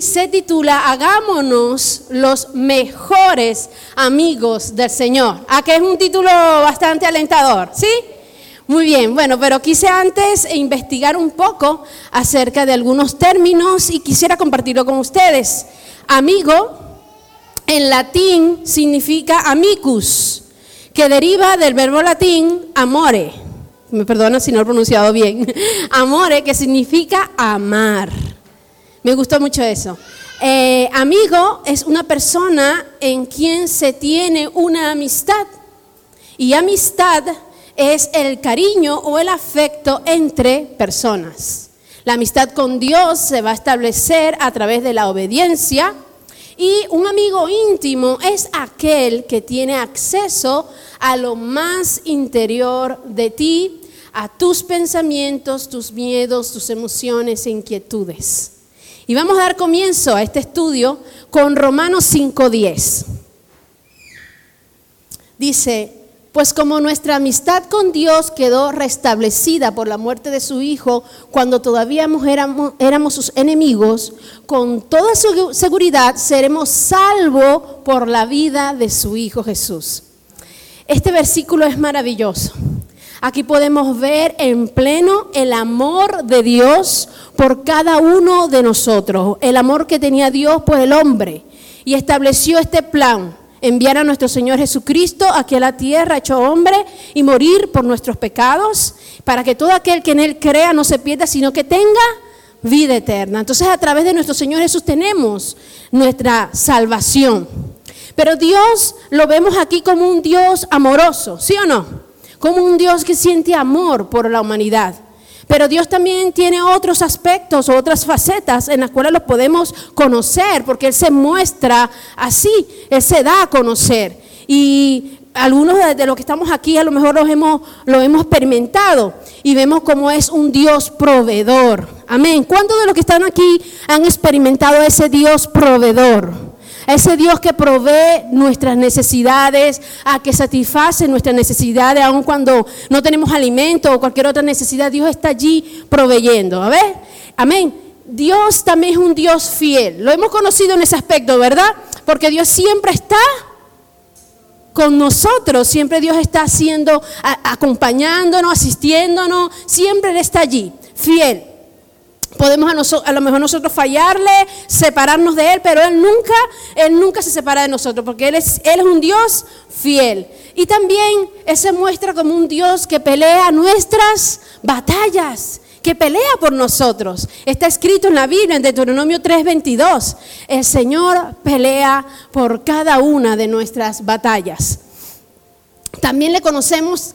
se titula Hagámonos los mejores amigos del Señor. ¿A que es un título bastante alentador? ¿Sí? Muy bien, bueno, pero quise antes investigar un poco acerca de algunos términos y quisiera compartirlo con ustedes. Amigo en latín significa amicus, que deriva del verbo latín amore. Me perdona si no lo he pronunciado bien. Amore, que significa amar. Me gustó mucho eso. Eh, amigo es una persona en quien se tiene una amistad. Y amistad es el cariño o el afecto entre personas. La amistad con Dios se va a establecer a través de la obediencia. Y un amigo íntimo es aquel que tiene acceso a lo más interior de ti, a tus pensamientos, tus miedos, tus emociones e inquietudes. Y vamos a dar comienzo a este estudio con Romanos 5.10. Dice, pues como nuestra amistad con Dios quedó restablecida por la muerte de su Hijo cuando todavía éramos, éramos sus enemigos, con toda su seguridad seremos salvos por la vida de su Hijo Jesús. Este versículo es maravilloso. Aquí podemos ver en pleno el amor de Dios por cada uno de nosotros, el amor que tenía Dios por el hombre y estableció este plan, enviar a nuestro Señor Jesucristo aquí a la tierra, hecho hombre, y morir por nuestros pecados, para que todo aquel que en Él crea no se pierda, sino que tenga vida eterna. Entonces a través de nuestro Señor Jesús tenemos nuestra salvación. Pero Dios lo vemos aquí como un Dios amoroso, ¿sí o no? Como un Dios que siente amor por la humanidad. Pero Dios también tiene otros aspectos otras facetas en las cuales los podemos conocer, porque Él se muestra así, Él se da a conocer. Y algunos de los que estamos aquí a lo mejor los hemos, lo hemos experimentado y vemos cómo es un Dios proveedor. Amén. ¿Cuántos de los que están aquí han experimentado ese Dios proveedor? Ese Dios que provee nuestras necesidades, a que satisface nuestras necesidades, aun cuando no tenemos alimento o cualquier otra necesidad, Dios está allí proveyendo. A ver, amén. Dios también es un Dios fiel. Lo hemos conocido en ese aspecto, ¿verdad? Porque Dios siempre está con nosotros, siempre Dios está haciendo, acompañándonos, asistiéndonos, siempre Él está allí, fiel. Podemos a, lo mejor nosotros fallarle, separarnos de Él, pero Él nunca, Él nunca se separa de nosotros, porque Él es, Él es un Dios fiel. Y también Él se muestra como un Dios que pelea nuestras batallas, que pelea por nosotros. Está escrito en la Biblia, en Deuteronomio 3:22. El Señor pelea por cada una de nuestras batallas. También le conocemos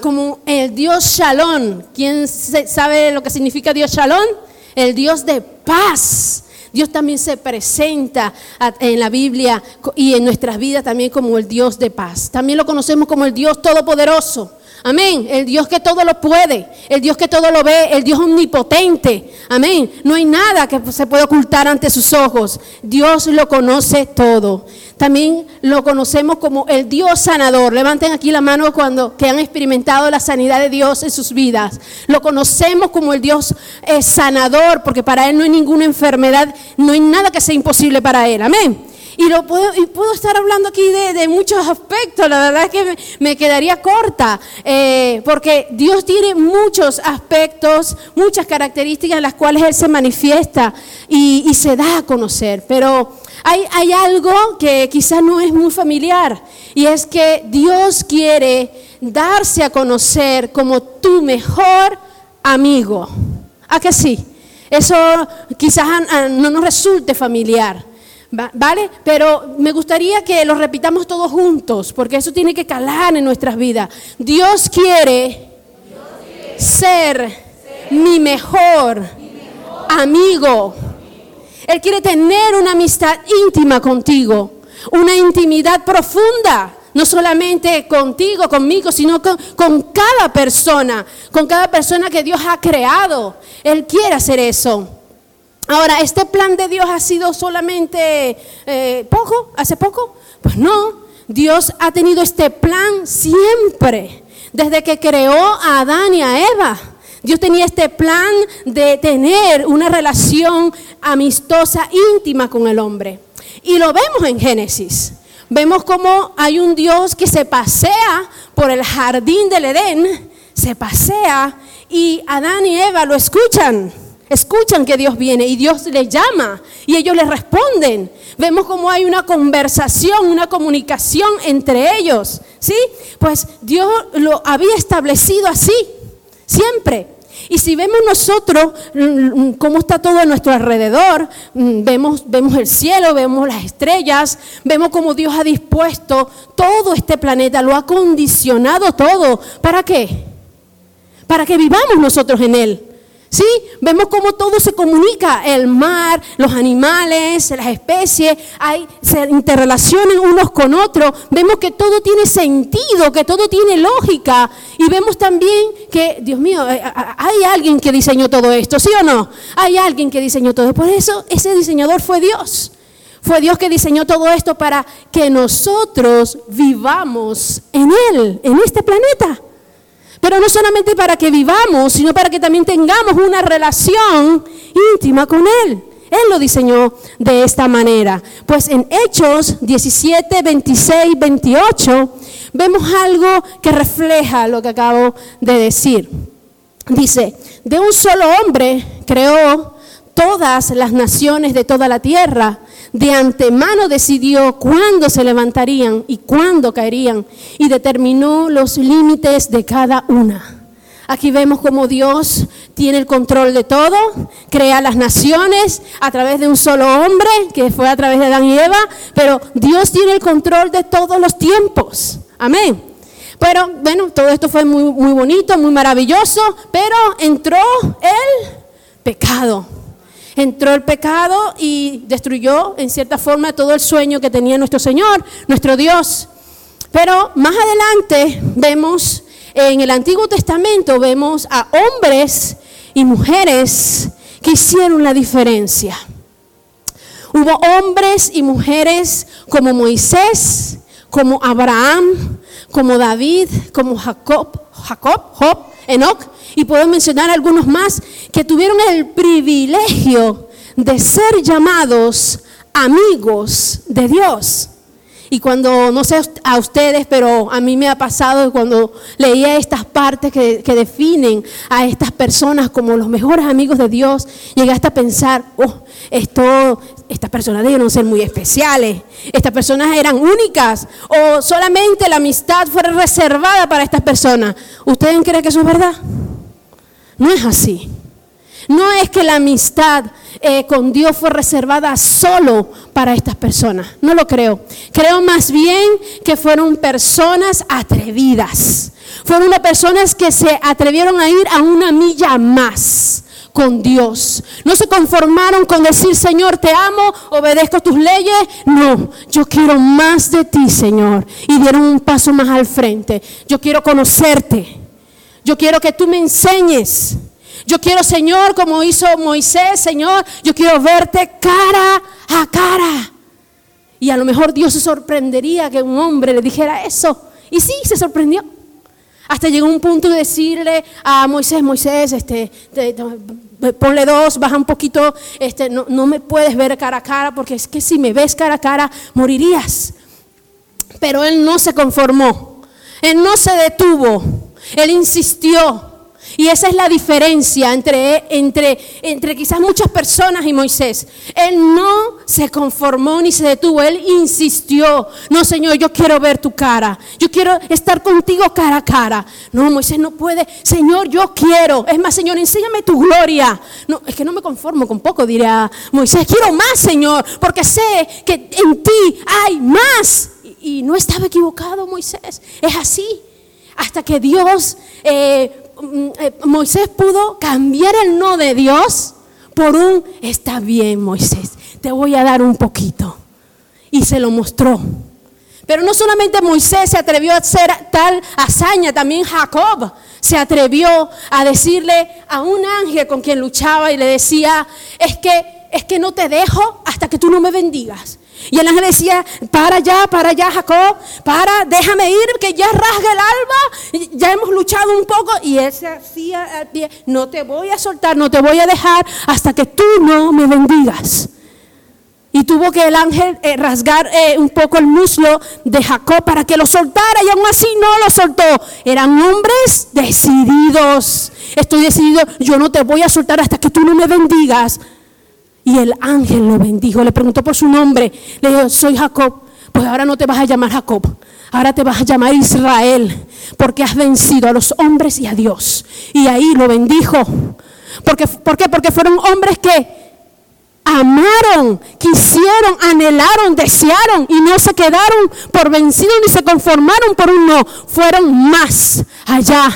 como el Dios Shalom. ¿Quién sabe lo que significa Dios Shalom? El Dios de paz. Dios también se presenta en la Biblia y en nuestras vidas también como el Dios de paz. También lo conocemos como el Dios Todopoderoso. Amén. El Dios que todo lo puede, el Dios que todo lo ve, el Dios omnipotente. Amén. No hay nada que se pueda ocultar ante sus ojos. Dios lo conoce todo. También lo conocemos como el Dios sanador. Levanten aquí la mano cuando que han experimentado la sanidad de Dios en sus vidas. Lo conocemos como el Dios eh, sanador, porque para Él no hay ninguna enfermedad, no hay nada que sea imposible para Él. Amén. Y, lo puedo, y puedo estar hablando aquí de, muchos aspectos, la verdad es que me, quedaría corta, eh, porque Dios tiene muchos aspectos, muchas características en las cuales Él se manifiesta y, se da a conocer. Pero hay, hay algo que quizás no es muy familiar, y es que Dios quiere darse a conocer como tu mejor amigo. ¿A que sí? Eso quizás no nos resulte familiar. ¿Vale? Pero me gustaría que lo repitamos todos juntos, porque eso tiene que calar en nuestras vidas. Dios quiere, ser, mi mejor, amigo. Él quiere tener una amistad íntima contigo, una intimidad profunda, no solamente contigo, conmigo, sino con, cada persona, con cada persona que Dios ha creado. Él quiere hacer eso. Ahora, ¿este plan de Dios ha sido solamente eh, poco, hace poco? Pues no, Dios ha tenido este plan siempre, desde que creó a Adán y a Eva. Dios tenía este plan de tener una relación amistosa, íntima con el hombre. Y lo vemos en Génesis. Vemos cómo hay un Dios que se pasea por el jardín del Edén, se pasea y Adán y Eva lo escuchan. Escuchan que Dios viene y Dios les llama y ellos le responden. Vemos cómo hay una conversación, una comunicación entre ellos. ¿Sí? Pues Dios lo había establecido así, siempre. Y si vemos nosotros mm, mm, cómo está todo a nuestro alrededor, mm, vemos, vemos el cielo, vemos las estrellas, vemos cómo Dios ha dispuesto todo este planeta, lo ha condicionado todo. ¿Para qué? Para que vivamos nosotros en él. ¿Sí? Vemos cómo todo se comunica, el mar, los animales, las especies, hay, se interrelacionan unos con otros. Vemos que todo tiene sentido, que todo tiene lógica. Y vemos también que, Dios mío, eh, hay alguien que diseñó todo esto, ¿sí o no? Hay alguien que diseñó todo. Por eso ese diseñador fue Dios. Fue Dios que diseñó todo esto para que nosotros vivamos en Él, en este planeta. Pero no solamente para que vivamos, sino para que también tengamos una relación íntima con Él. Él lo diseñó de esta manera. Pues en Hechos 17, 26, 28 vemos algo que refleja lo que acabo de decir. Dice, de un solo hombre creó todas las naciones de toda la tierra de antemano decidió cuándo se levantarían y cuándo caerían y determinó los límites de cada una. Aquí vemos cómo Dios tiene el control de todo, crea las naciones a través de un solo hombre, que fue a través de Adán y Eva, pero Dios tiene el control de todos los tiempos. Amén. Pero bueno, todo esto fue muy, muy bonito, muy maravilloso, pero entró el pecado entró el pecado y destruyó en cierta forma todo el sueño que tenía nuestro Señor, nuestro Dios. Pero más adelante vemos en el Antiguo Testamento, vemos a hombres y mujeres que hicieron la diferencia. Hubo hombres y mujeres como Moisés, como Abraham, como David, como Jacob, Jacob, Job, Enoch, y puedo mencionar algunos más que tuvieron el privilegio de ser llamados amigos de Dios. Y cuando, no sé a ustedes, pero a mí me ha pasado cuando leía estas partes que, definen a estas personas como los mejores amigos de Dios, llegué hasta pensar, oh, esto, estas personas debieron ser muy especiales, estas personas eran únicas, o solamente la amistad fue reservada para estas personas. ¿Ustedes creen que eso es verdad? No es así. No es que la amistad eh, con Dios fue reservada solo para estas personas. No lo creo. Creo más bien que fueron personas atrevidas. Fueron personas que se atrevieron a ir a una milla más con Dios. No se conformaron con decir, Señor, te amo, obedezco tus leyes. No, yo quiero más de ti, Señor. Y dieron un paso más al frente. Yo quiero conocerte. Yo quiero que tú me enseñes. Yo quiero, Señor, como hizo Moisés, Señor, yo quiero verte cara a cara. Y a lo mejor Dios se sorprendería que un hombre le dijera eso. Y sí, se sorprendió. Hasta llegó un punto de decirle a Moisés, Moisés, este, ponle dos, baja un poquito, este, no, no me puedes ver cara a cara, porque es que si me ves cara a cara, morirías. Pero él no se conformó, él no se detuvo, él insistió. Y esa es la diferencia entre, entre, entre quizás muchas personas y Moisés. Él no se conformó ni se detuvo, él insistió. No, Señor, yo quiero ver tu cara. Yo quiero estar contigo cara a cara. No, Moisés no puede. Señor, yo quiero. Es más, Señor, enséñame tu gloria. No, es que no me conformo con poco, diría Moisés. Quiero más, Señor, porque sé que en ti hay más. Y, no estaba equivocado Moisés. Es así hasta que Dios, eh, Moisés pudo cambiar el no de Dios por un, está bien Moisés, te voy a dar un poquito. Y se lo mostró. Pero no solamente Moisés se atrevió a hacer tal hazaña, también Jacob se atrevió a decirle a un ángel con quien luchaba y le decía, es que, es que no te dejo hasta que tú no me bendigas. Y el ángel decía, para allá, para allá, Jacob, para, déjame ir, que ya rasga el alba, ya hemos luchado un poco. Y él se hacía no te voy a soltar, no te voy a dejar hasta que tú no me bendigas. Y tuvo que el ángel eh, rasgar eh, un poco el muslo de Jacob para que lo soltara y aún así no lo soltó. Eran hombres decididos. Estoy decidido, yo no te voy a soltar hasta que tú no me bendigas. Y el ángel lo bendijo, le preguntó por su nombre. Le dijo, soy Jacob. Pues ahora no te vas a llamar Jacob, ahora te vas a llamar Israel, porque has vencido a los hombres y a Dios. Y ahí lo bendijo. ¿Por qué? Porque fueron hombres que amaron, quisieron, anhelaron, desearon y no se quedaron por vencidos ni se conformaron por un no, fueron más allá.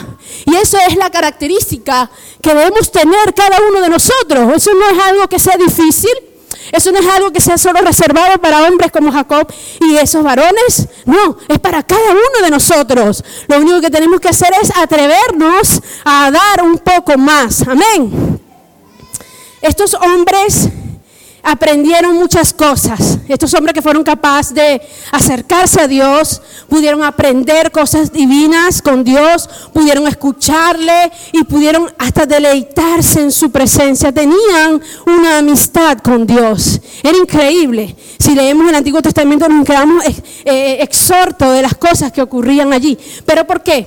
Y eso es la característica que debemos tener cada uno de nosotros. Eso no es algo que sea difícil. Eso no es algo que sea solo reservado para hombres como Jacob y esos varones. No, es para cada uno de nosotros. Lo único que tenemos que hacer es atrevernos a dar un poco más. Amén. Estos hombres aprendieron muchas cosas. Estos hombres que fueron capaces de acercarse a Dios, pudieron aprender cosas divinas con Dios, pudieron escucharle y pudieron hasta deleitarse en su presencia. Tenían una amistad con Dios. Era increíble. Si leemos el Antiguo Testamento nos quedamos eh, exhortos de las cosas que ocurrían allí. ¿Pero por qué?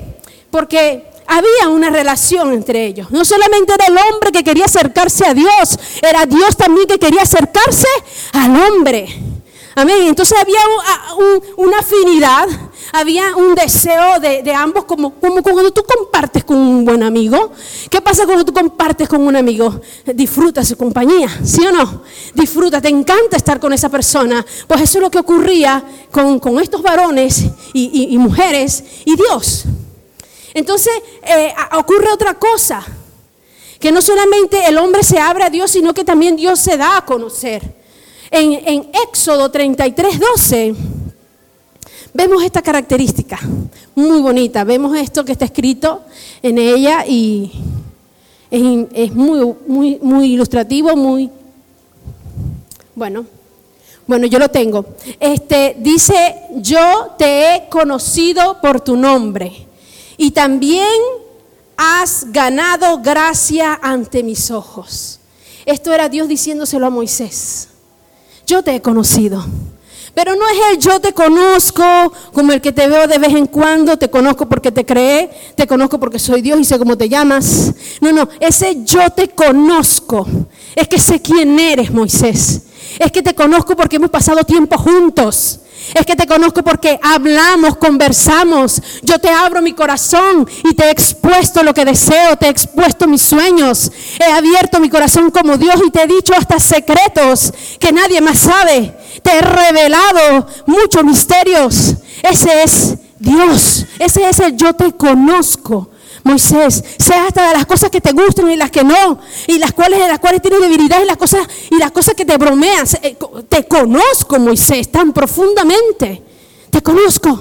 Porque había una relación entre ellos. No solamente era el hombre que quería acercarse a Dios, era Dios también que quería acercarse al hombre. Amén. Entonces había una afinidad, había un deseo de, ambos, como, cuando tú compartes con un buen amigo. ¿Qué pasa cuando tú compartes con un amigo? Disfrutas su compañía, ¿sí o no? Disfruta, te encanta estar con esa persona. Pues eso es lo que ocurría con, estos varones y mujeres y Dios. Entonces eh, ocurre otra cosa, que no solamente el hombre se abre a Dios, sino que también Dios se da a conocer. En, en Éxodo 33, 12 vemos esta característica muy bonita, vemos esto que está escrito en ella y es, muy, muy, muy ilustrativo, muy... Bueno, bueno, yo lo tengo. Este dice, yo te he conocido por tu nombre y también has ganado gracia ante mis ojos. Esto era Dios diciéndoselo a Moisés. Yo te he conocido. Pero no es el yo te conozco como el que te veo de vez en cuando, te conozco porque te creé, te conozco porque soy Dios y sé cómo te llamas. No, no, ese yo te conozco. Es que sé quién eres, Moisés. Es que te conozco porque hemos pasado tiempo juntos. Es que te conozco porque hablamos, conversamos. Yo te abro mi corazón y te he expuesto lo que deseo, te he expuesto mis sueños. He abierto mi corazón como Dios y te he dicho hasta secretos que nadie más sabe. Te he revelado muchos misterios. Ese es Dios. Ese es el yo te conozco. Moisés, sea hasta de las cosas que te gustan y las que no, y las cuales, de las cuales tienes debilidad y las cosas, y las cosas que te bromean. Eh, te conozco, Moisés, tan profundamente. Te conozco.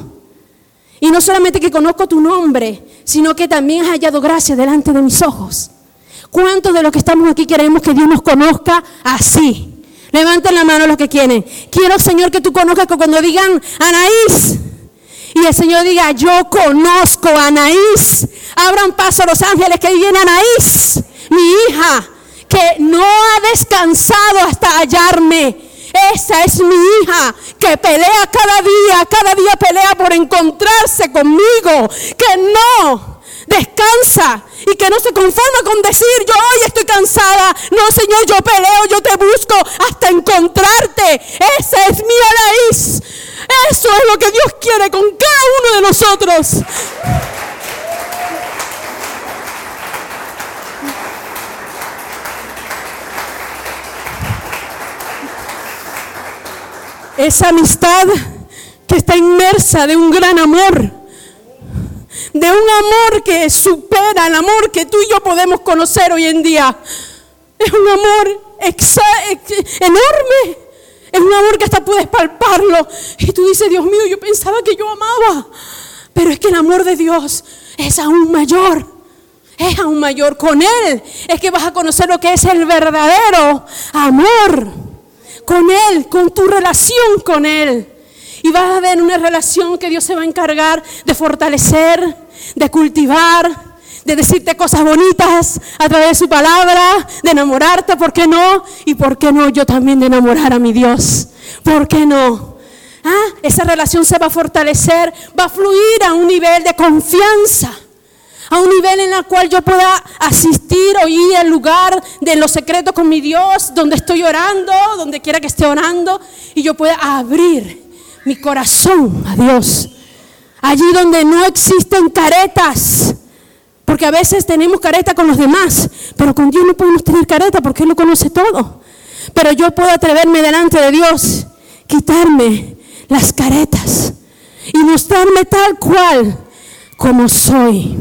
Y no solamente que conozco tu nombre, sino que también has hallado gracia delante de mis ojos. ¿Cuántos de los que estamos aquí queremos que Dios nos conozca así? Levanten la mano los que quieren. Quiero, Señor, que tú conozcas que cuando digan Anaís, y el Señor diga, yo conozco a Anaís. Abran paso a los ángeles que viene Anaís, mi hija, que no ha descansado hasta hallarme. Esa es mi hija que pelea cada día, cada día pelea por encontrarse conmigo, que no descansa y que no se conforma con decir yo hoy estoy cansada. No, Señor, yo peleo, yo te busco hasta encontrarte. Esa es mi Anaís. Eso es lo que Dios quiere con cada uno de nosotros. Esa amistad que está inmersa de un gran amor, de un amor que supera el amor que tú y yo podemos conocer hoy en día. Es un amor enorme es un amor que hasta puedes palparlo. Y tú dices, Dios mío, yo pensaba que yo amaba. Pero es que el amor de Dios es aún mayor. Es aún mayor. Con Él es que vas a conocer lo que es el verdadero amor. con Él, con tu relación con Él. Y vas a ver una relación que Dios se va a encargar de fortalecer, de cultivar, de decirte cosas bonitas a través de su palabra, de enamorarte, ¿por qué no? Y por qué no yo también de enamorar a mi Dios. ¿Por qué no? ¿Ah? Esa relación se va a fortalecer, va a fluir a un nivel de confianza a un nivel en el cual yo pueda asistir o ir al lugar de los secretos con mi Dios, donde estoy orando, donde quiera que esté orando, y yo pueda abrir mi corazón a Dios. Allí donde no existen caretas, porque a veces tenemos careta con los demás, pero con Dios no podemos tener careta porque Él lo conoce todo. Pero yo puedo atreverme delante de Dios, quitarme las caretas y mostrarme tal cual como soy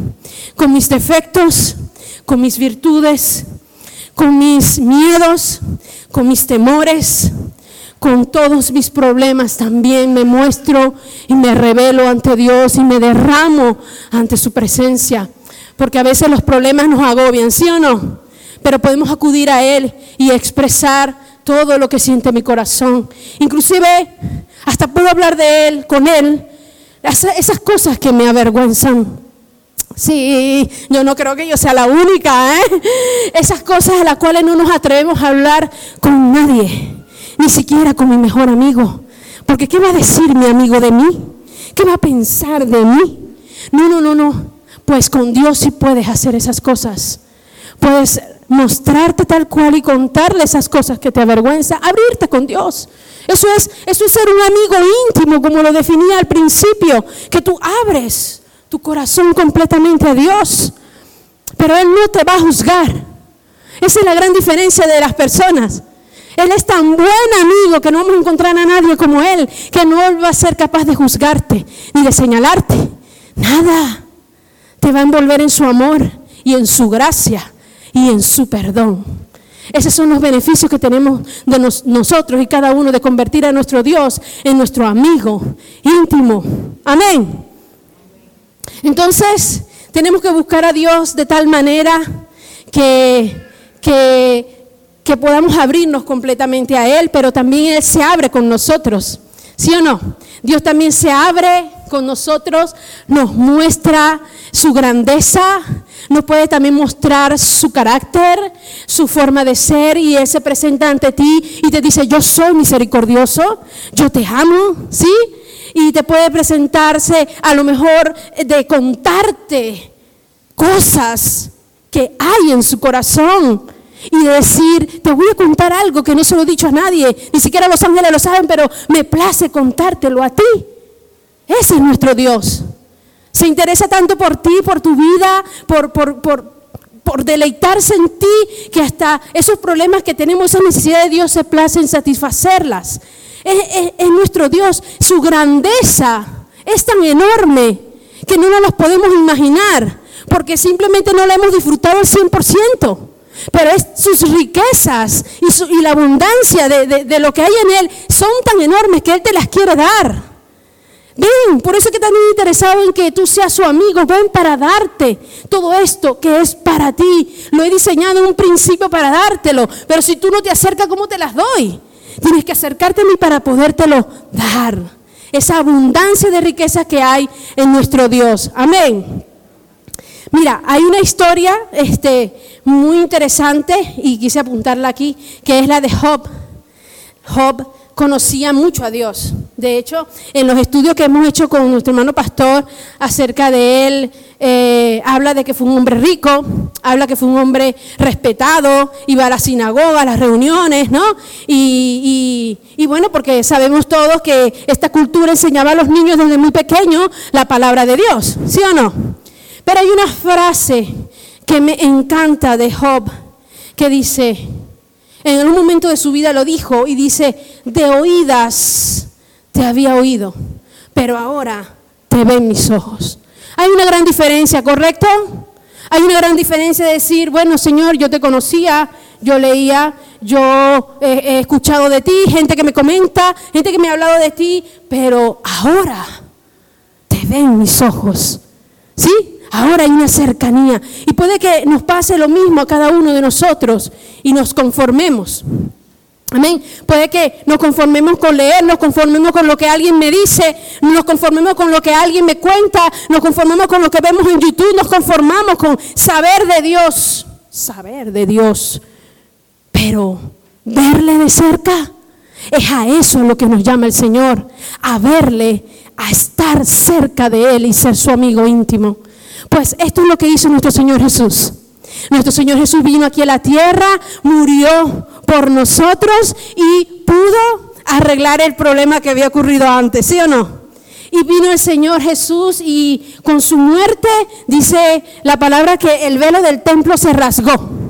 con mis defectos, con mis virtudes, con mis miedos, con mis temores, con todos mis problemas también me muestro y me revelo ante Dios y me derramo ante su presencia. Porque a veces los problemas nos agobian, ¿sí o no? Pero podemos acudir a Él y expresar todo lo que siente mi corazón. Inclusive hasta puedo hablar de Él, con Él, esas cosas que me avergüenzan. Sí, yo no creo que yo sea la única, ¿eh? Esas cosas a las cuales no nos atrevemos a hablar con nadie, ni siquiera con mi mejor amigo. Porque ¿qué va a decir mi amigo de mí? ¿Qué va a pensar de mí? No, no, no, no. Pues con Dios sí puedes hacer esas cosas. Puedes mostrarte tal cual y contarle esas cosas que te avergüenza, abrirte con Dios. Eso es, eso es ser un amigo íntimo, como lo definía al principio, que tú abres tu corazón completamente a Dios. Pero Él no te va a juzgar. Esa es la gran diferencia de las personas. Él es tan buen amigo que no vamos a encontrar a nadie como Él, que no va a ser capaz de juzgarte ni de señalarte. Nada. Te va a envolver en su amor y en su gracia y en su perdón. Esos son los beneficios que tenemos de nosotros y cada uno de convertir a nuestro Dios en nuestro amigo íntimo. Amén. Entonces, tenemos que buscar a Dios de tal manera que, que, que podamos abrirnos completamente a Él, pero también Él se abre con nosotros. ¿Sí o no? Dios también se abre con nosotros, nos muestra su grandeza, nos puede también mostrar su carácter, su forma de ser y Él se presenta ante ti y te dice, yo soy misericordioso, yo te amo, ¿sí? y te puede presentarse a lo mejor de contarte cosas que hay en su corazón y decir, te voy a contar algo que no se lo he dicho a nadie, ni siquiera los ángeles lo saben, pero me place contártelo a ti. Ese es nuestro Dios. Se interesa tanto por ti, por tu vida, por, por, por, por deleitarse en ti, que hasta esos problemas que tenemos, esa necesidad de Dios se place en satisfacerlas es, nuestro Dios. Su grandeza es tan enorme que no nos los podemos imaginar, porque simplemente no la hemos disfrutado al 100%. Pero es sus riquezas y, la abundancia de, de, lo que hay en Él son tan enormes que Él te las quiere dar. Ven, por eso que tan interesado en que tú seas su amigo. Ven para darte todo esto que es para ti. Lo he diseñado en un principio para dártelo. Pero si tú no te acercas, ¿cómo te las doy? Tienes que acercarte a mí para podértelo dar. Esa abundancia de riqueza que hay en nuestro Dios. Amén. Mira, hay una historia este, muy interesante y quise apuntarla aquí, que es la de Job. Job conocía mucho a Dios. De hecho, en los estudios que hemos hecho con nuestro hermano pastor acerca de él, eh, habla de que fue un hombre rico, habla que fue un hombre respetado, iba a la sinagoga, a las reuniones, ¿no? Y, y, bueno, porque sabemos todos que esta cultura enseñaba a los niños desde muy pequeños la palabra de Dios, ¿sí o no? Pero hay una frase que me encanta de Job que dice, en un momento de su vida lo dijo y dice, de oídas te había oído, pero ahora te ven mis ojos. Hay una gran diferencia, ¿correcto? Hay una gran diferencia de decir, bueno, Señor, yo te conocía, yo leía, yo he, escuchado de ti, gente que me comenta, gente que me ha hablado de ti, pero ahora te ven mis ojos. ¿Sí? Ahora hay una cercanía. Y puede que nos pase lo mismo a cada uno de nosotros y nos conformemos. Amén. Puede que nos conformemos con leer, nos conformemos con lo que alguien me dice, nos conformemos con lo que alguien me cuenta, nos conformemos con lo que vemos en YouTube, nos conformamos con saber de Dios, saber de Dios. Pero verle de cerca es a eso lo que nos llama el Señor, a verle, a estar cerca de Él y ser su amigo íntimo. Pues esto es lo que hizo nuestro Señor Jesús. Nuestro Señor Jesús vino aquí a la tierra, murió por nosotros y pudo arreglar el problema que había ocurrido antes, ¿sí o no? Y vino el Señor Jesús y con su muerte dice la palabra que el velo del templo se rasgó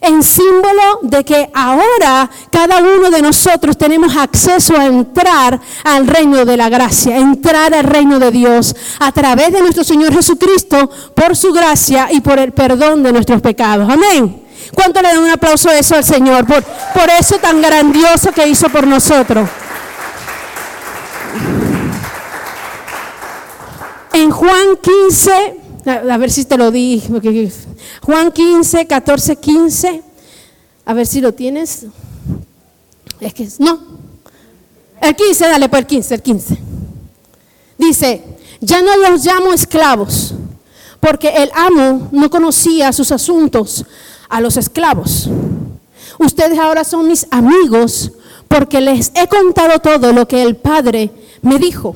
en símbolo de que ahora cada uno de nosotros tenemos acceso a entrar al reino de la gracia, entrar al reino de Dios a través de nuestro Señor Jesucristo por su gracia y por el perdón de nuestros pecados. Amén. ¿Cuánto le dan un aplauso a eso al Señor? Por, por eso tan grandioso que hizo por nosotros. En Juan 15, a, ver si te lo di. Juan 15, 14, 15. A ver si lo tienes. Es que no. El 15, dale por pues, el 15, el 15. Dice, ya no los llamo esclavos, porque el amo no conocía sus asuntos a los esclavos. Ustedes ahora son mis amigos porque les he contado todo lo que el Padre me dijo.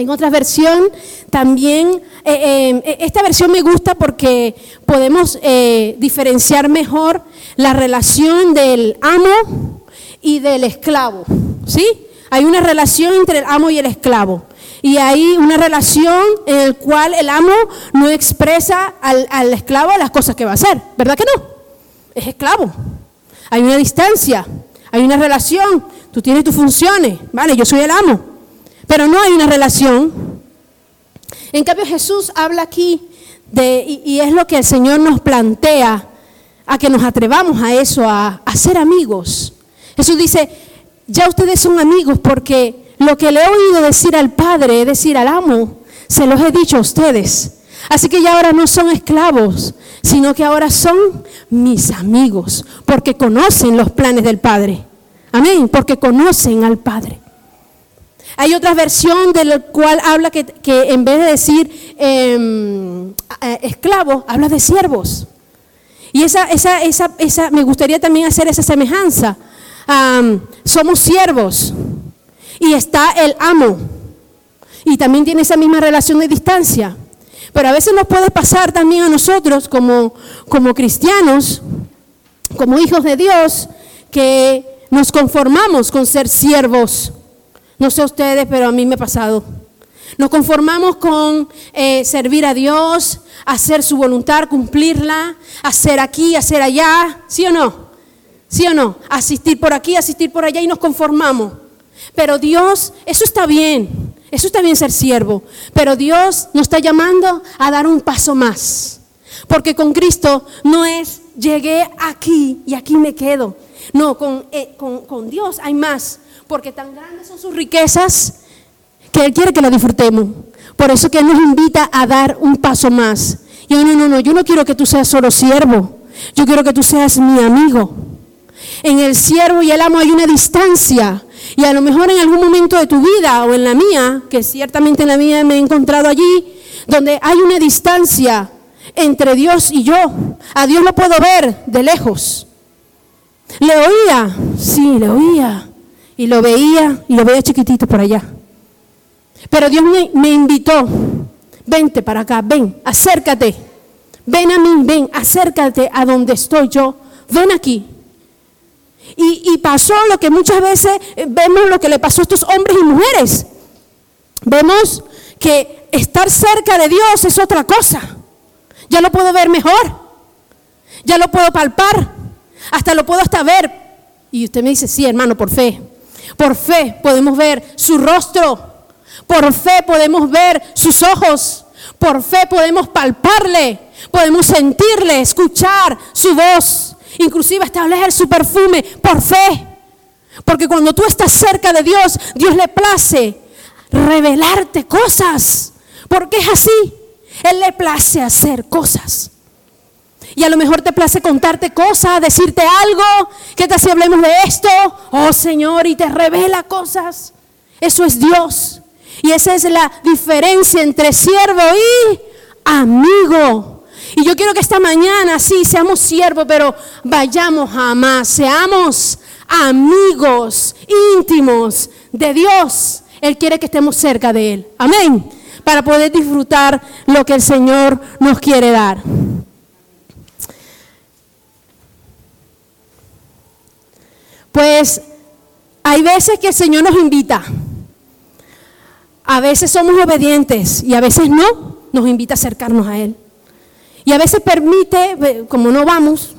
En otra versión también, eh, eh, esta versión me gusta porque podemos eh, diferenciar mejor la relación del amo y del esclavo. ¿Sí? Hay una relación entre el amo y el esclavo. Y hay una relación en la cual el amo no expresa al, al esclavo las cosas que va a hacer. ¿Verdad que no? Es esclavo. Hay una distancia, hay una relación. Tú tienes tus funciones, ¿vale? Yo soy el amo. Pero no hay una relación. En cambio Jesús habla aquí de, y, es lo que el Señor nos plantea, a que nos atrevamos a eso, a, a ser amigos. Jesús dice, ya ustedes son amigos porque lo que le he oído decir al Padre, es decir, al amo, se los he dicho a ustedes. Así que ya ahora no son esclavos, sino que ahora son mis amigos, porque conocen los planes del Padre. Amén, porque conocen al Padre. Hay otra versión de la cual habla que, en vez de decir em, esclavos, habla de siervos. Y esa, esa, esa, esa, me gustaría también hacer esa semejanza. somos siervos y está el amo. Y también tiene esa misma relación de distancia. Pero a veces nos puede pasar también a nosotros como, como cristianos, como hijos de Dios, que nos conformamos con ser siervos. No sé ustedes, pero a mí me ha pasado. Nos conformamos con eh, servir a Dios, hacer su voluntad, cumplirla, hacer aquí, hacer allá, ¿sí o no? ¿Sí o no? Asistir por aquí, asistir por allá y nos conformamos. Pero Dios, eso está bien, eso está bien ser siervo, pero Dios nos está llamando a dar un paso más. Porque con Cristo no es llegué aquí y aquí me quedo. No, con, eh, con, Dios hay más, porque tan grandes son sus riquezas que Él quiere que lo disfrutemos. Por eso que Él nos invita a dar un paso más. Y no, no, no, yo no quiero que tú seas solo siervo, yo quiero que tú seas mi amigo. En el siervo y el amo hay una distancia. Y a lo mejor en algún momento de tu vida o en la mía, que ciertamente en la mía me he encontrado allí, donde hay una distancia entre Dios y yo. A Dios lo puedo ver de lejos. ¿Le oía? Sí, le oía. Y lo veía y lo veía chiquitito por allá. Pero Dios me, invitó. Vente para acá, ven, acércate. Ven a mí, ven, acércate a donde estoy yo. Ven aquí. Y, pasó lo que muchas veces eh, vemos lo que le pasó a estos hombres y mujeres. Vemos que estar cerca de Dios es otra cosa. Ya lo puedo ver mejor. Ya lo puedo palpar. Hasta lo puedo hasta ver. Y usted me dice, sí, hermano, por fe. Por fe podemos ver su rostro. Por fe podemos ver sus ojos. Por fe podemos palparle. Podemos sentirle, escuchar su voz inclusive establecer su perfume por fe. Porque cuando tú estás cerca de Dios, Dios le place revelarte cosas. Porque es así. Él le place hacer cosas. Y a lo mejor te place contarte cosas, decirte algo. ¿Qué tal si hablemos de esto? Oh Señor, y te revela cosas. Eso es Dios. Y esa es la diferencia entre siervo y amigo. Y yo quiero que esta mañana sí seamos siervos, pero vayamos jamás, seamos amigos íntimos de Dios. Él quiere que estemos cerca de Él. Amén. Para poder disfrutar lo que el Señor nos quiere dar. Pues hay veces que el Señor nos invita. A veces somos obedientes y a veces no, nos invita a acercarnos a Él. Y a veces permite, como no vamos,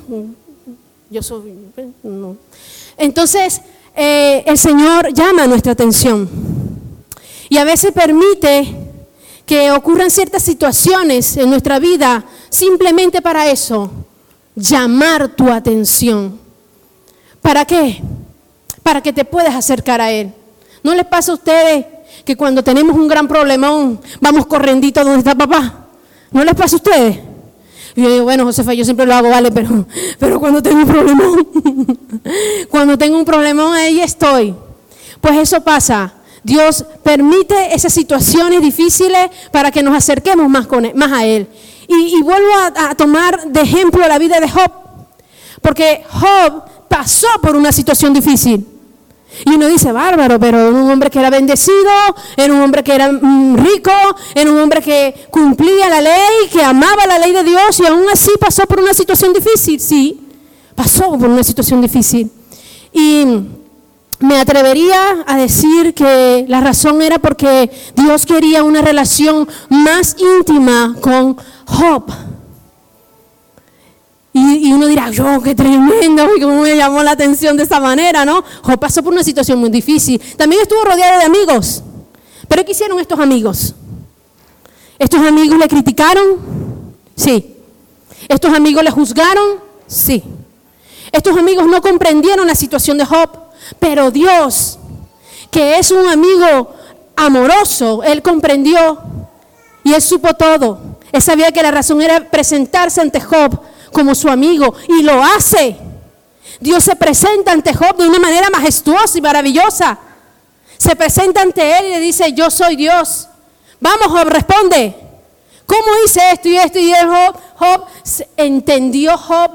yo soy, no. Entonces, eh, el Señor llama nuestra atención. Y a veces permite que ocurran ciertas situaciones en nuestra vida simplemente para eso, llamar tu atención. ¿Para qué? Para que te puedas acercar a Él. ¿No les pasa a ustedes que cuando tenemos un gran problemón vamos correndito donde está papá? ¿No les pasa a ustedes? Yo digo, bueno, Josefa, yo siempre lo hago, vale, pero, pero cuando tengo un problemón, cuando tengo un problemón, ahí estoy. Pues eso pasa. Dios permite esas situaciones difíciles para que nos acerquemos más, con más a Él. Y, vuelvo a, a, tomar de ejemplo la vida de Job, porque Job pasó por una situación difícil. Y uno dice, bárbaro, pero era un hombre que era bendecido, era un hombre que era mm, rico, era un hombre que cumplía la ley, que amaba la ley de Dios y aún así pasó por una situación difícil. Sí, pasó por una situación difícil. Y me atrevería a decir que la razón era porque Dios quería una relación más íntima con Job. Y, uno dirá, yo, qué tremendo, cómo me llamó la atención de esta manera, ¿no? Job pasó por una situación muy difícil. También estuvo rodeado de amigos. Pero ¿qué hicieron estos amigos? ¿Estos amigos le criticaron? Sí. ¿Estos amigos le juzgaron? Sí. Estos amigos no comprendieron la situación de Job, pero Dios, que es un amigo amoroso, Él comprendió y Él supo todo. Él sabía que la razón era presentarse ante Job como su amigo y lo hace. Dios se presenta ante Job de una manera majestuosa y maravillosa. Se presenta ante él y le dice, yo soy Dios. Vamos, Job, responde. ¿Cómo hice esto y esto? Y él, Job, Job entendió Job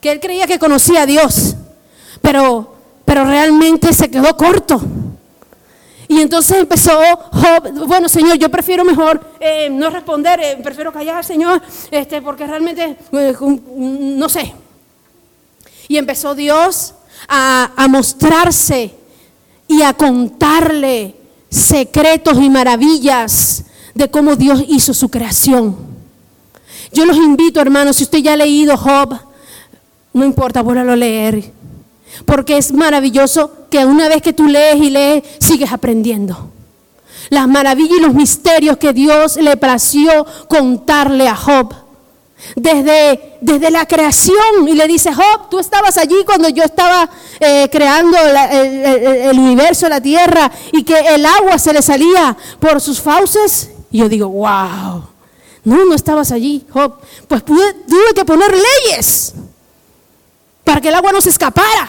que él creía que conocía a Dios, pero, pero realmente se quedó corto. Y entonces empezó Job, bueno Señor, yo prefiero mejor eh, no responder, eh, prefiero callar Señor, este, porque realmente, eh, no sé. Y empezó Dios a, mostrarse y a contarle secretos y maravillas de cómo Dios hizo su creación. Yo los invito, hermanos, si usted ya ha leído Job, no importa, vuélvalo a leer. Porque es maravilloso que una vez que tú lees y lees, sigues aprendiendo. Las maravillas y los misterios que Dios le plació contarle a Job. Desde, desde la creación y le dice, Job, tú estabas allí cuando yo estaba eh, creando el, universo, la tierra, y que el agua se le salía por sus fauces. Y yo digo, wow, no, no estabas allí, Job. Pues tuve que poner leyes para que el agua no se escapara.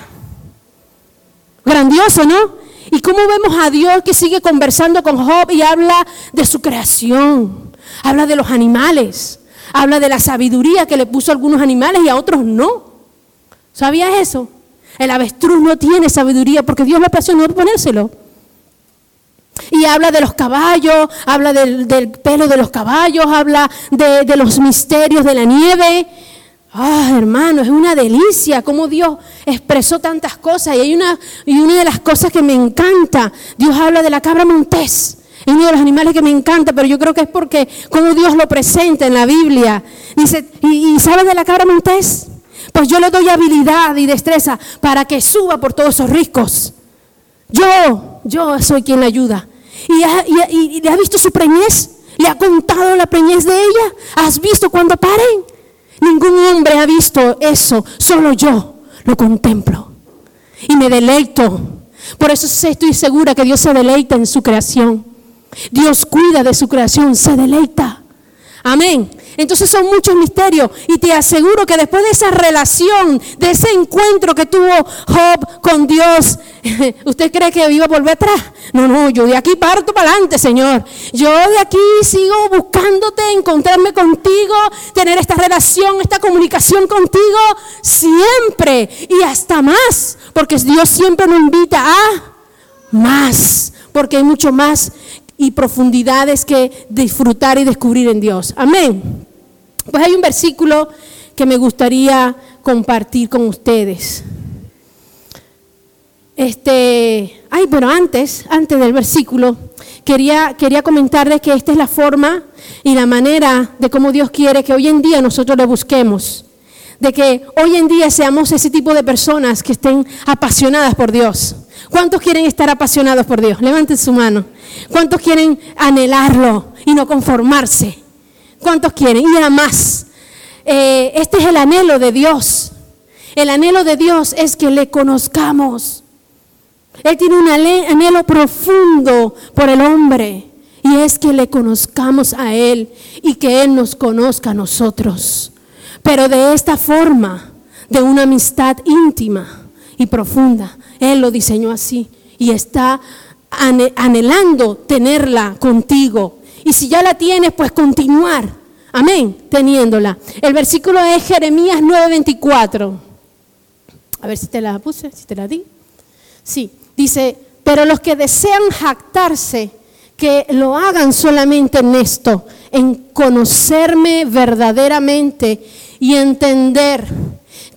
Grandioso, ¿no? Y cómo vemos a Dios que sigue conversando con Job y habla de su creación, habla de los animales, habla de la sabiduría que le puso a algunos animales y a otros no. ¿Sabías eso? El avestruz no tiene sabiduría porque Dios le no ponérselo. Y habla de los caballos, habla del, pelo de los caballos, habla de los misterios de la nieve, Ah, hermano, es una delicia cómo Dios expresó tantas cosas. Y hay una, y una de las cosas que me encanta, Dios habla de la cabra montés. Es uno de los animales que me encanta, pero yo creo que es porque como Dios lo presenta en la Biblia. Dice, ¿y, sabes de la cabra montés? Pues yo le doy habilidad y destreza para que suba por todos esos riscos. Yo, yo soy quien le ayuda. ¿Y, y, y, ha visto su preñez? ¿Le ha contado la preñez de ella? ¿Has visto cuando paren? Ningún hombre ha visto eso, solo yo lo contemplo y me deleito. Por eso estoy segura que Dios se deleita en su creación. Dios cuida de su creación, se deleita. Amén. Entonces son muchos misterios y te aseguro que después de esa relación, de ese encuentro que tuvo Job con Dios, ¿usted cree que iba a volver atrás? No, no, yo de aquí parto para adelante, Señor. Yo de aquí sigo buscándote, encontrarme contigo, tener esta relación, esta comunicación contigo siempre y hasta más, porque Dios siempre nos invita a más, porque hay mucho más y profundidades que disfrutar y descubrir en Dios. Amén. Pues hay un versículo que me gustaría compartir con ustedes. Este, ay, pero antes, antes del versículo, quería, quería comentarles que esta es la forma y la manera de cómo Dios quiere que hoy en día nosotros le busquemos. De que hoy en día seamos ese tipo de personas que estén apasionadas por Dios. ¿Cuántos quieren estar apasionados por Dios? Levanten su mano. ¿Cuántos quieren anhelarlo y no conformarse? ¿Cuántos quieren ir a más? Eh, este es el anhelo de Dios. El anhelo de Dios es que le conozcamos. Él tiene un anhelo profundo por el hombre y es que le conozcamos a Él y que Él nos conozca a nosotros. Pero de esta forma, de una amistad íntima y profunda. Él lo diseñó así y está anhelando tenerla contigo. Y si ya la tienes, pues continuar. Amén, teniéndola. El versículo es Jeremías 9:24. A ver si te la puse, si te la di. Sí, dice, pero los que desean jactarse, que lo hagan solamente en esto, en conocerme verdaderamente y entender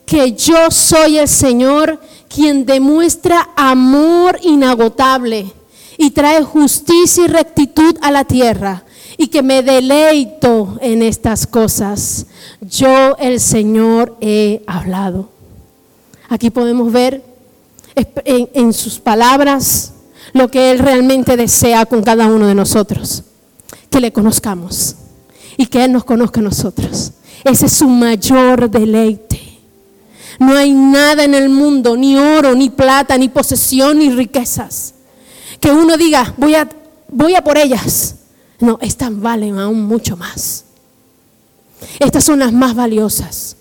que yo soy el Señor quien demuestra amor inagotable y trae justicia y rectitud a la tierra y que me deleito en estas cosas. Yo el Señor he hablado. Aquí podemos ver en, sus palabras lo que Él realmente desea con cada uno de nosotros. Que le conozcamos y que Él nos conozca a nosotros. Ese es su mayor deleite. No hay nada en el mundo, ni oro, ni plata, ni posesión, ni riquezas, que uno diga, voy a, voy a por ellas. No, estas valen aún mucho más. Estas son las más valiosas.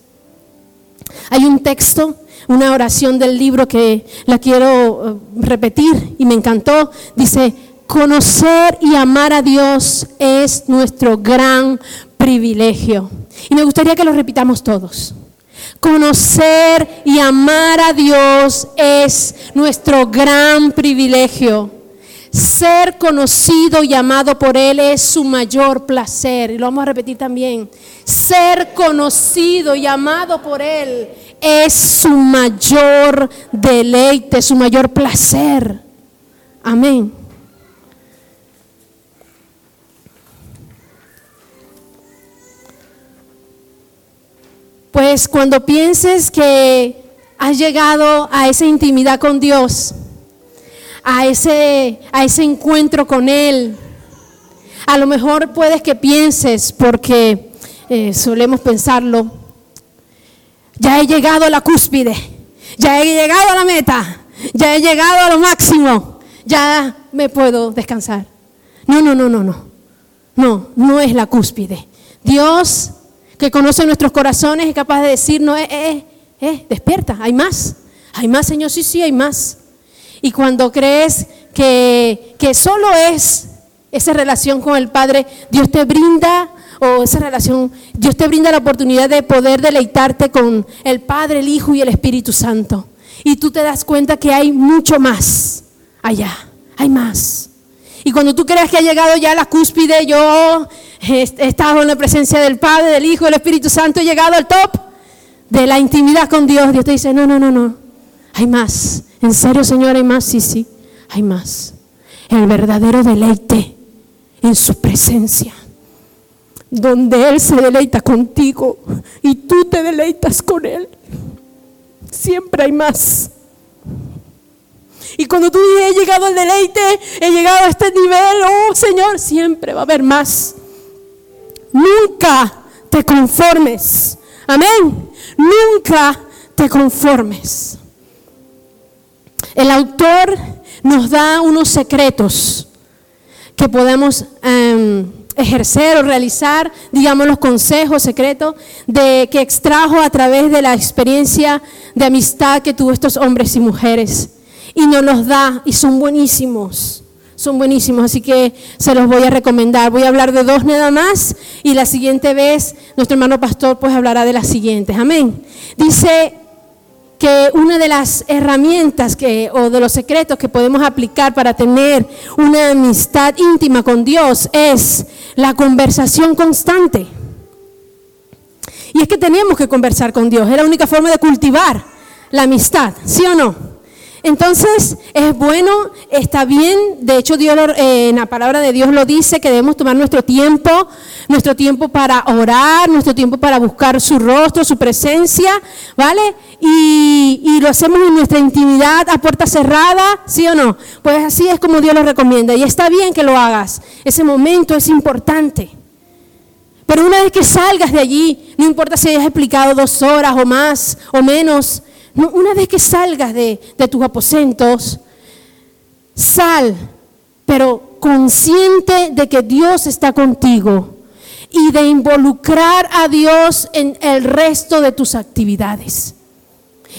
Hay un texto, una oración del libro que la quiero eh, repetir y me encantó. Dice, conocer y amar a Dios es nuestro gran privilegio. Y me gustaría que lo repitamos todos. Conocer y amar a Dios es nuestro gran privilegio. Ser conocido y amado por Él es su mayor placer. Y lo vamos a repetir también. Ser conocido y amado por Él es su mayor deleite, su mayor placer. Amén. Pues cuando pienses que has llegado a esa intimidad con Dios, a ese, a ese encuentro con Él, a lo mejor puedes que pienses, porque eh, solemos pensarlo, ya he llegado a la cúspide, ya he llegado a la meta, ya he llegado a lo máximo, ya me puedo descansar. No, no, no, no, no. No, no es la cúspide. Dios que conoce nuestros corazones, es capaz de decirnos, eh, eh, eh, despierta, hay más, hay más, Señor, sí, sí, hay más. Y cuando crees que, que solo es esa relación con el Padre, Dios te brinda, o esa relación, Dios te brinda la oportunidad de poder deleitarte con el Padre, el Hijo y el Espíritu Santo. Y tú te das cuenta que hay mucho más allá, hay más. Y cuando tú creas que ha llegado ya a la cúspide, yo he estado en la presencia del Padre, del Hijo, del Espíritu Santo, he llegado al top de la intimidad con Dios. Dios te dice, no, no, no, no, hay más. ¿En serio, Señor, hay más? Sí, sí, hay más. El verdadero deleite en su presencia, donde Él se deleita contigo y tú te deleitas con Él. Siempre hay más. Y cuando tú dices, he llegado al deleite, he llegado a este nivel, oh Señor, siempre va a haber más. Nunca te conformes. Amén. Nunca te conformes. El autor nos da unos secretos que podemos em, ejercer o realizar, digamos, los consejos secretos de, que extrajo a través de la experiencia de amistad que tuvo estos hombres y mujeres. Y nos los da y son buenísimos. Son buenísimos, así que se los voy a recomendar. Voy a hablar de dos nada más y la siguiente vez nuestro hermano pastor pues hablará de las siguientes. Amén. Dice que una de las herramientas que, o de los secretos que podemos aplicar para tener una amistad íntima con Dios es la conversación constante. Y es que tenemos que conversar con Dios, es la única forma de cultivar la amistad, ¿sí o no? Entonces, es bueno, está bien, de hecho Dios eh, en la palabra de Dios lo dice, que debemos tomar nuestro tiempo, nuestro tiempo para orar, nuestro tiempo para buscar su rostro, su presencia, ¿vale? Y, y lo hacemos en nuestra intimidad a puerta cerrada, ¿sí o no? Pues así es como Dios lo recomienda y está bien que lo hagas, ese momento es importante. Pero una vez que salgas de allí, no importa si hayas explicado dos horas o más o menos, una vez que salgas de, tus aposentos, sal, pero consciente de que Dios está contigo y de involucrar a Dios en el resto de tus actividades.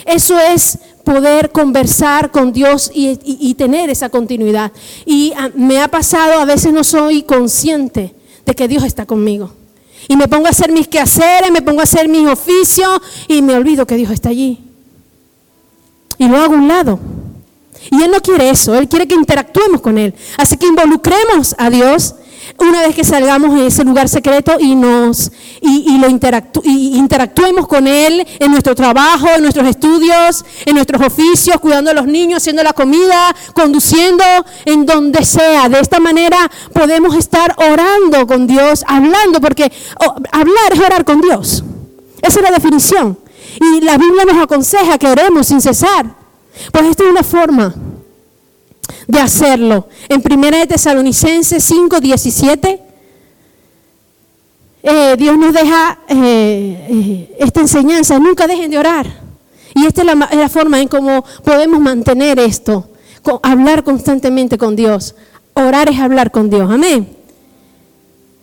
Eso es poder conversar con Dios y, tener esa continuidad. Y ah, me ha pasado, a veces no soy consciente de que Dios está conmigo. Y me pongo a hacer mis quehaceres, me pongo a hacer mis oficios y me olvido que Dios está allí y lo hago a un lado. Y Él no quiere eso, Él quiere que interactuemos con Él. Así que involucremos a Dios una vez que salgamos en ese lugar secreto y nos y, lo interactuemos con Él en nuestro trabajo, en nuestros estudios, en nuestros oficios, cuidando a los niños, haciendo la comida, conduciendo, en donde sea. De esta manera podemos estar orando con Dios, hablando, porque hablar es orar con Dios. Esa es la definición. Y la Biblia nos aconseja que oremos sin cesar. Pues esta es una forma de hacerlo. En 1 de Tesalonicenses 5, 17, eh, Dios nos deja eh, eh, esta enseñanza. Nunca dejen de orar. Y esta es la, es la forma en cómo podemos mantener esto. hablar constantemente con Dios. Orar es hablar con Dios. Amén.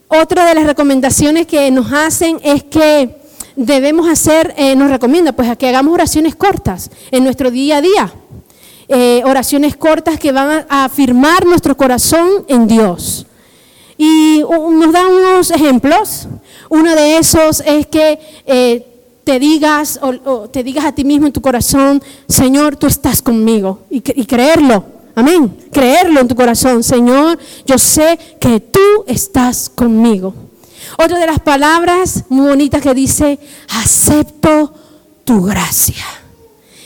Otra de las recomendaciones que nos hacen es que debemos hacer, eh, nos recomienda, pues a que hagamos oraciones cortas en nuestro día a día. Eh, oraciones cortas que van a, afirmar nuestro corazón en Dios. Y nos da unos ejemplos. Uno de esos es que eh, te digas o, te digas a ti mismo en tu corazón, Señor, tú estás conmigo. Y, y creerlo. Amén. Creerlo en tu corazón. Señor, yo sé que tú estás conmigo. Otra de las palabras muy bonitas que dice, acepto tu gracia.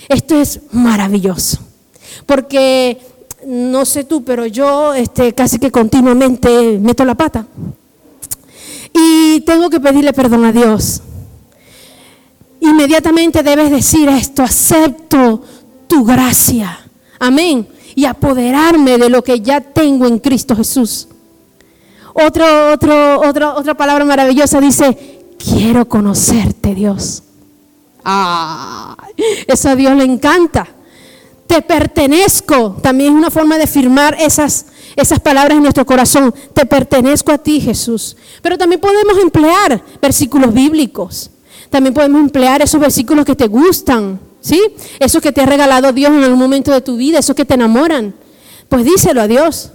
Esto es maravilloso, porque no sé tú, pero yo este, casi que continuamente meto la pata. Y tengo que pedirle perdón a Dios. Inmediatamente debes decir esto, acepto tu gracia. Amén. Y apoderarme de lo que ya tengo en Cristo Jesús. Otro, otro, otra palabra maravillosa dice, quiero conocerte Dios. Ah, eso a Dios le encanta. Te pertenezco. También es una forma de firmar esas, esas palabras en nuestro corazón. Te pertenezco a ti, Jesús. Pero también podemos emplear versículos bíblicos. También podemos emplear esos versículos que te gustan, ¿sí? Esos que te ha regalado Dios en algún momento de tu vida, esos que te enamoran. Pues díselo a Dios.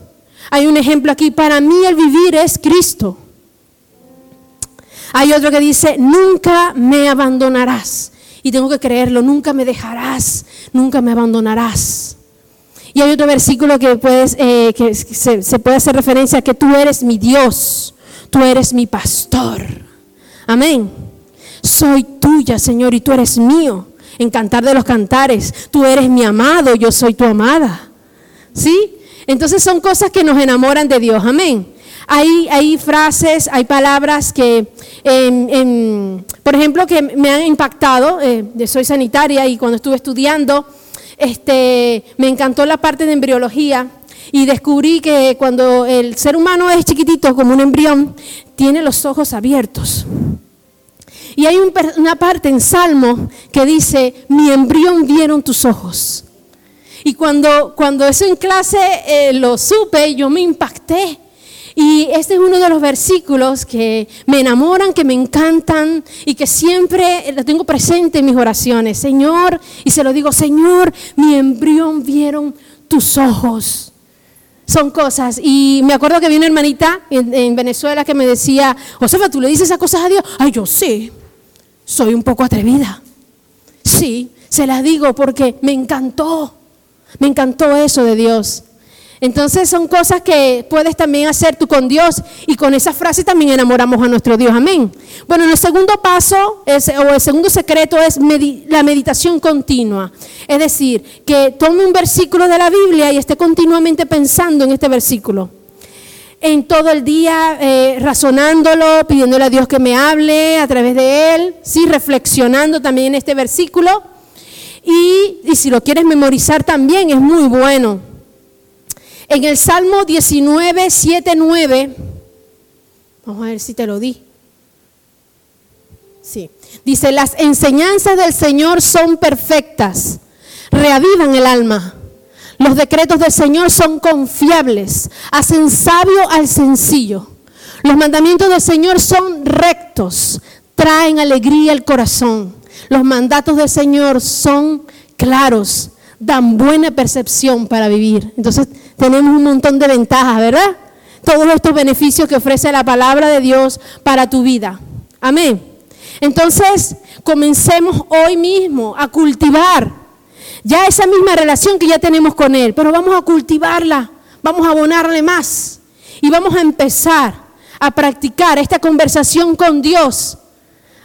Hay un ejemplo aquí, para mí el vivir es Cristo. Hay otro que dice, nunca me abandonarás. Y tengo que creerlo, nunca me dejarás, nunca me abandonarás. Y hay otro versículo que, puedes, eh, que se, se puede hacer referencia a que tú eres mi Dios, tú eres mi pastor. Amén. Soy tuya, Señor, y tú eres mío. En cantar de los cantares, tú eres mi amado, yo soy tu amada. ¿Sí? Entonces son cosas que nos enamoran de Dios, amén. Hay, hay frases, hay palabras que, por ejemplo, que me han impactado. Eh, soy sanitaria y cuando estuve estudiando, este, me encantó la parte de embriología y descubrí que cuando el ser humano es chiquitito, como un embrión, tiene los ojos abiertos. Y hay una parte en Salmo que dice, mi embrión vieron tus ojos. Y cuando, cuando eso en clase eh, lo supe, yo me impacté. Y este es uno de los versículos que me enamoran, que me encantan y que siempre lo tengo presente en mis oraciones. Señor, y se lo digo, Señor, mi embrión vieron tus ojos. Son cosas. Y me acuerdo que vi una hermanita en, Venezuela que me decía, Josefa, ¿tú le dices esas cosas a Dios? Ay, yo sí. Soy un poco atrevida. Sí, se las digo porque me encantó. Me encantó eso de Dios. Entonces son cosas que puedes también hacer tú con Dios y con esa frase también enamoramos a nuestro Dios. Amén. Bueno, el segundo paso o el segundo secreto es la meditación continua. Es decir, que tome un versículo de la Biblia y esté continuamente pensando en este versículo. En todo el día eh, razonándolo, pidiéndole a Dios que me hable a través de él, sí, reflexionando también en este versículo. Y, si lo quieres memorizar también es muy bueno. En el Salmo 19, 7, 9, vamos a ver si te lo di. Sí. Dice, las enseñanzas del Señor son perfectas, reavivan el alma. Los decretos del Señor son confiables, hacen sabio al sencillo. Los mandamientos del Señor son rectos, traen alegría al corazón. Los mandatos del Señor son claros, dan buena percepción para vivir. Entonces tenemos un montón de ventajas, ¿verdad? Todos estos beneficios que ofrece la palabra de Dios para tu vida. Amén. Entonces, comencemos hoy mismo a cultivar ya esa misma relación que ya tenemos con Él, pero vamos a cultivarla, vamos a abonarle más y vamos a empezar a practicar esta conversación con Dios.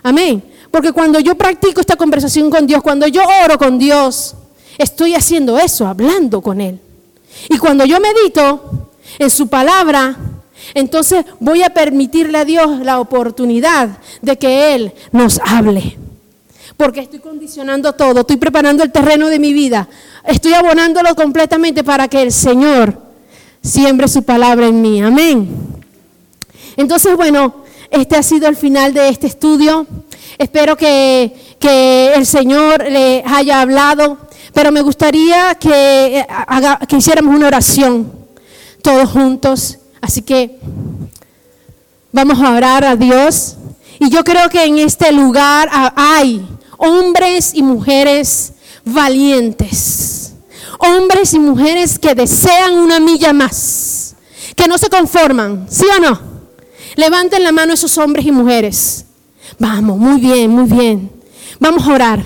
Amén. Porque cuando yo practico esta conversación con Dios, cuando yo oro con Dios, estoy haciendo eso, hablando con Él. Y cuando yo medito en su palabra, entonces voy a permitirle a Dios la oportunidad de que Él nos hable. Porque estoy condicionando todo, estoy preparando el terreno de mi vida, estoy abonándolo completamente para que el Señor siembre su palabra en mí. Amén. Entonces, bueno, este ha sido el final de este estudio. Espero que, que el Señor le haya hablado pero me gustaría que, eh, que hiciéramos una oración todos juntos. Así que vamos a orar a Dios. Y yo creo que en este lugar hay hombres y mujeres valientes. Hombres y mujeres que desean una milla más. Que no se conforman. ¿Sí o no? Levanten la mano esos hombres y mujeres. Vamos, muy bien, muy bien. Vamos a orar.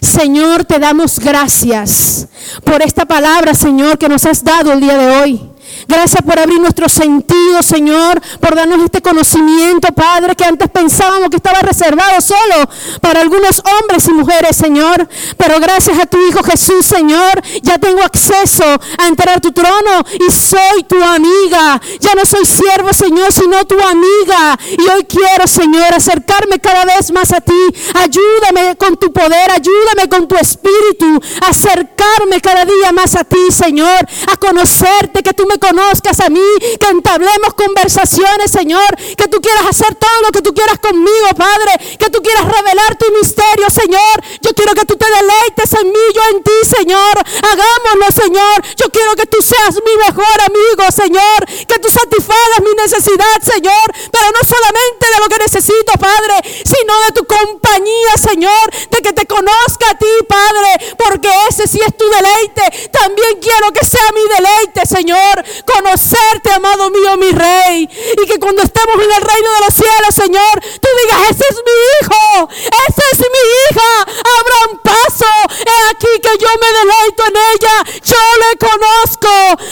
Señor, te damos gracias por esta palabra, Señor, que nos has dado el día de hoy. Gracias por abrir nuestros sentidos, Señor, por darnos este conocimiento, Padre, que antes pensábamos que estaba reservado solo para algunos hombres y mujeres, Señor. Pero gracias a tu Hijo Jesús, Señor, ya tengo acceso a entrar a tu trono y soy tu amiga. Ya no soy siervo, Señor, sino tu amiga. Y hoy quiero, Señor, acercarme cada vez más a ti. Ayúdame con tu poder, ayúdame con tu espíritu, acercarme cada día más a ti, Señor, a conocerte, que tú me conozcas a mí, que entablemos conversaciones, Señor, que tú quieras hacer todo lo que tú quieras conmigo, Padre, que tú quieras revelar tu misterio, Señor. Yo quiero que tú te deleites en mí, yo en ti, Señor. Hagámoslo, Señor. Yo quiero que tú seas mi mejor amigo, Señor, que tú satisfagas mi necesidad, Señor, pero no solamente de lo que necesito, Padre, sino de tu compañía, Señor, de que te conozca a ti, Padre, porque ese sí es tu deleite. También quiero que sea mi deleite, Señor conocerte, amado mío, mi rey. Y que cuando estemos en el reino de los cielos, Señor, tú digas, ese es mi hijo, esa es mi hija, abran paso. He aquí que yo me deleito en ella, yo le conozco,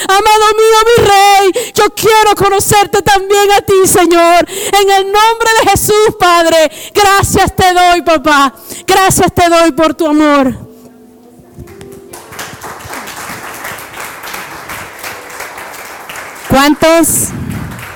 amado mío, mi rey. Yo quiero conocerte también a ti, Señor. En el nombre de Jesús, Padre, gracias te doy, papá. Gracias te doy por tu amor. ¿Cuántos